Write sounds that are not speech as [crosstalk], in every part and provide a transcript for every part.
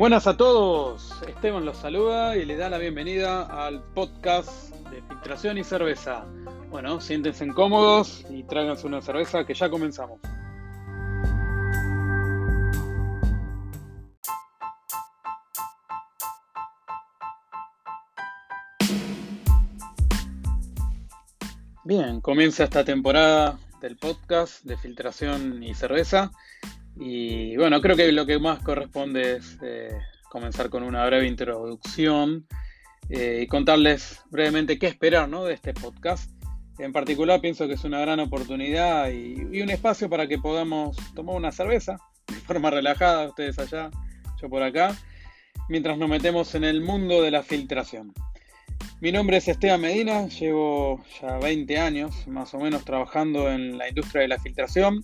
Buenas a todos, Esteban los saluda y le da la bienvenida al podcast de filtración y cerveza. Bueno, siéntense cómodos y tráiganse una cerveza que ya comenzamos. Bien, comienza esta temporada del podcast de filtración y cerveza. Y bueno, creo que lo que más corresponde es eh, comenzar con una breve introducción eh, y contarles brevemente qué esperar de este podcast. En particular pienso que es una gran oportunidad y, un espacio para que podamos tomar una cerveza de forma relajada, ustedes allá, yo por acá, mientras nos metemos en el mundo de la filtración. Mi nombre es Esteban Medina, llevo ya 20 años más o menos trabajando en la industria de la filtración.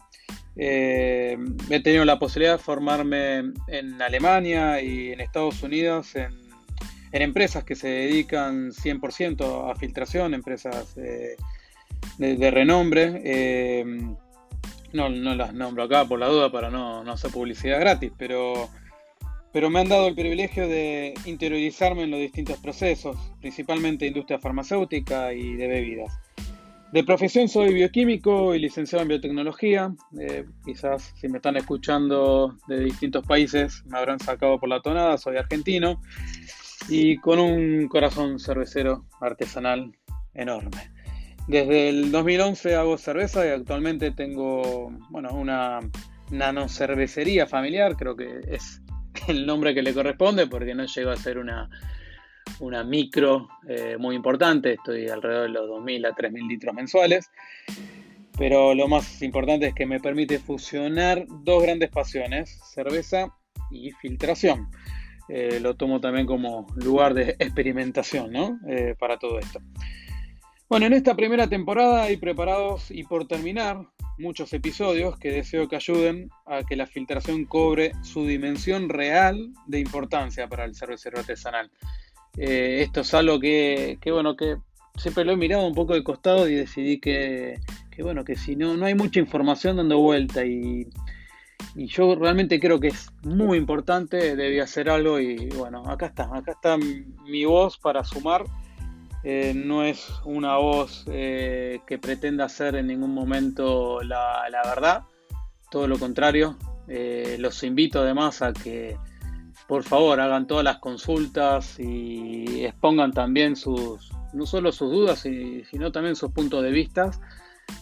Eh, he tenido la posibilidad de formarme en Alemania y en Estados Unidos en, empresas que se dedican 100% a filtración, empresas de, renombre. Eh, no, las nombro acá por la duda para no, no hacer publicidad gratis, pero pero me han dado el privilegio de interiorizarme en los distintos procesos, principalmente industria farmacéutica y de bebidas. De profesión soy bioquímico y licenciado en biotecnología. Eh, quizás si me están escuchando de distintos países me habrán sacado por la tonada, soy argentino y con un corazón cervecero artesanal enorme. Desde el 2011 hago cerveza y actualmente tengo bueno, una nanocervecería familiar, creo que es el nombre que le corresponde porque no llego a ser una, una micro eh, muy importante, estoy alrededor de los 2.000 a 3.000 litros mensuales, pero lo más importante es que me permite fusionar dos grandes pasiones, cerveza y filtración. Eh, lo tomo también como lugar de experimentación ¿no? Eh, para todo esto. Bueno, en esta primera temporada hay preparados y por terminar muchos episodios que deseo que ayuden a que la filtración cobre su dimensión real de importancia para el cervecero artesanal. Eh, esto es algo que, bueno, que siempre lo he mirado un poco de costado y decidí que, bueno, que si no, no hay mucha información dando vuelta y, yo realmente creo que es muy importante, debía hacer algo y bueno, acá está, acá está mi voz para sumar eh, no es una voz eh, que pretenda ser en ningún momento la, verdad, todo lo contrario. Los invito además a que por favor hagan todas las consultas y expongan también sus, no solo sus dudas, sino también sus puntos de vista.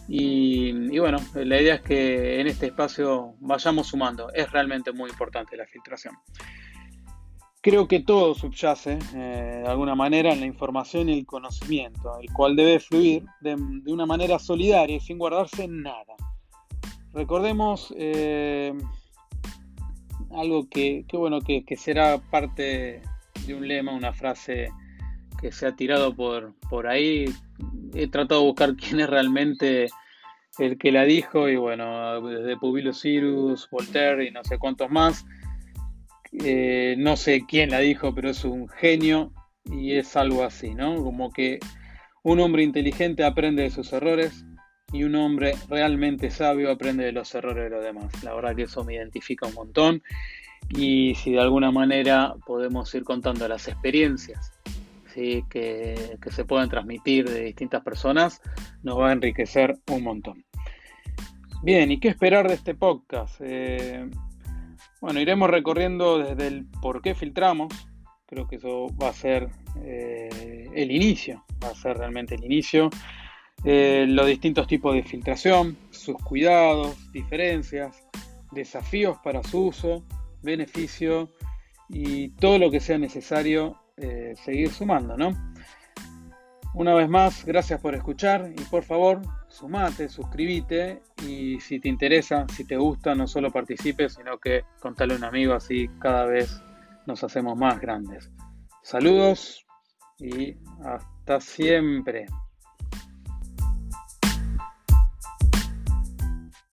Y, bueno, la idea es que en este espacio vayamos sumando. Es realmente muy importante la filtración. Creo que todo subyace eh, de alguna manera en la información y el conocimiento, el cual debe fluir de, una manera solidaria y sin guardarse nada. Recordemos eh, algo que, bueno, que, será parte de un lema, una frase que se ha tirado por, por ahí. He tratado de buscar [laughs] quién es realmente el que la dijo y bueno, desde Publio Cyrus, Voltaire y no sé cuántos más eh, no sé quién la dijo, pero es un genio y es algo así, ¿no? Como que un hombre inteligente aprende de sus errores y un hombre realmente sabio aprende de los errores de los demás. La verdad que eso me identifica un montón y si de alguna manera podemos ir contando las experiencias ¿sí? que, se pueden transmitir de distintas personas, nos va a enriquecer un montón. Bien, ¿y qué esperar de este podcast? Eh, bueno, iremos recorriendo desde el por qué filtramos. Creo que eso va a ser eh, el inicio, va a ser realmente el inicio. Eh, los distintos tipos de filtración, sus cuidados, diferencias, desafíos para su uso, beneficio y todo lo que sea necesario eh, seguir sumando, ¿no? Una vez más, gracias por escuchar y por favor, sumate, suscríbete y si te interesa, si te gusta, no solo participes, sino que contale a un amigo así cada vez nos hacemos más grandes. Saludos y hasta siempre.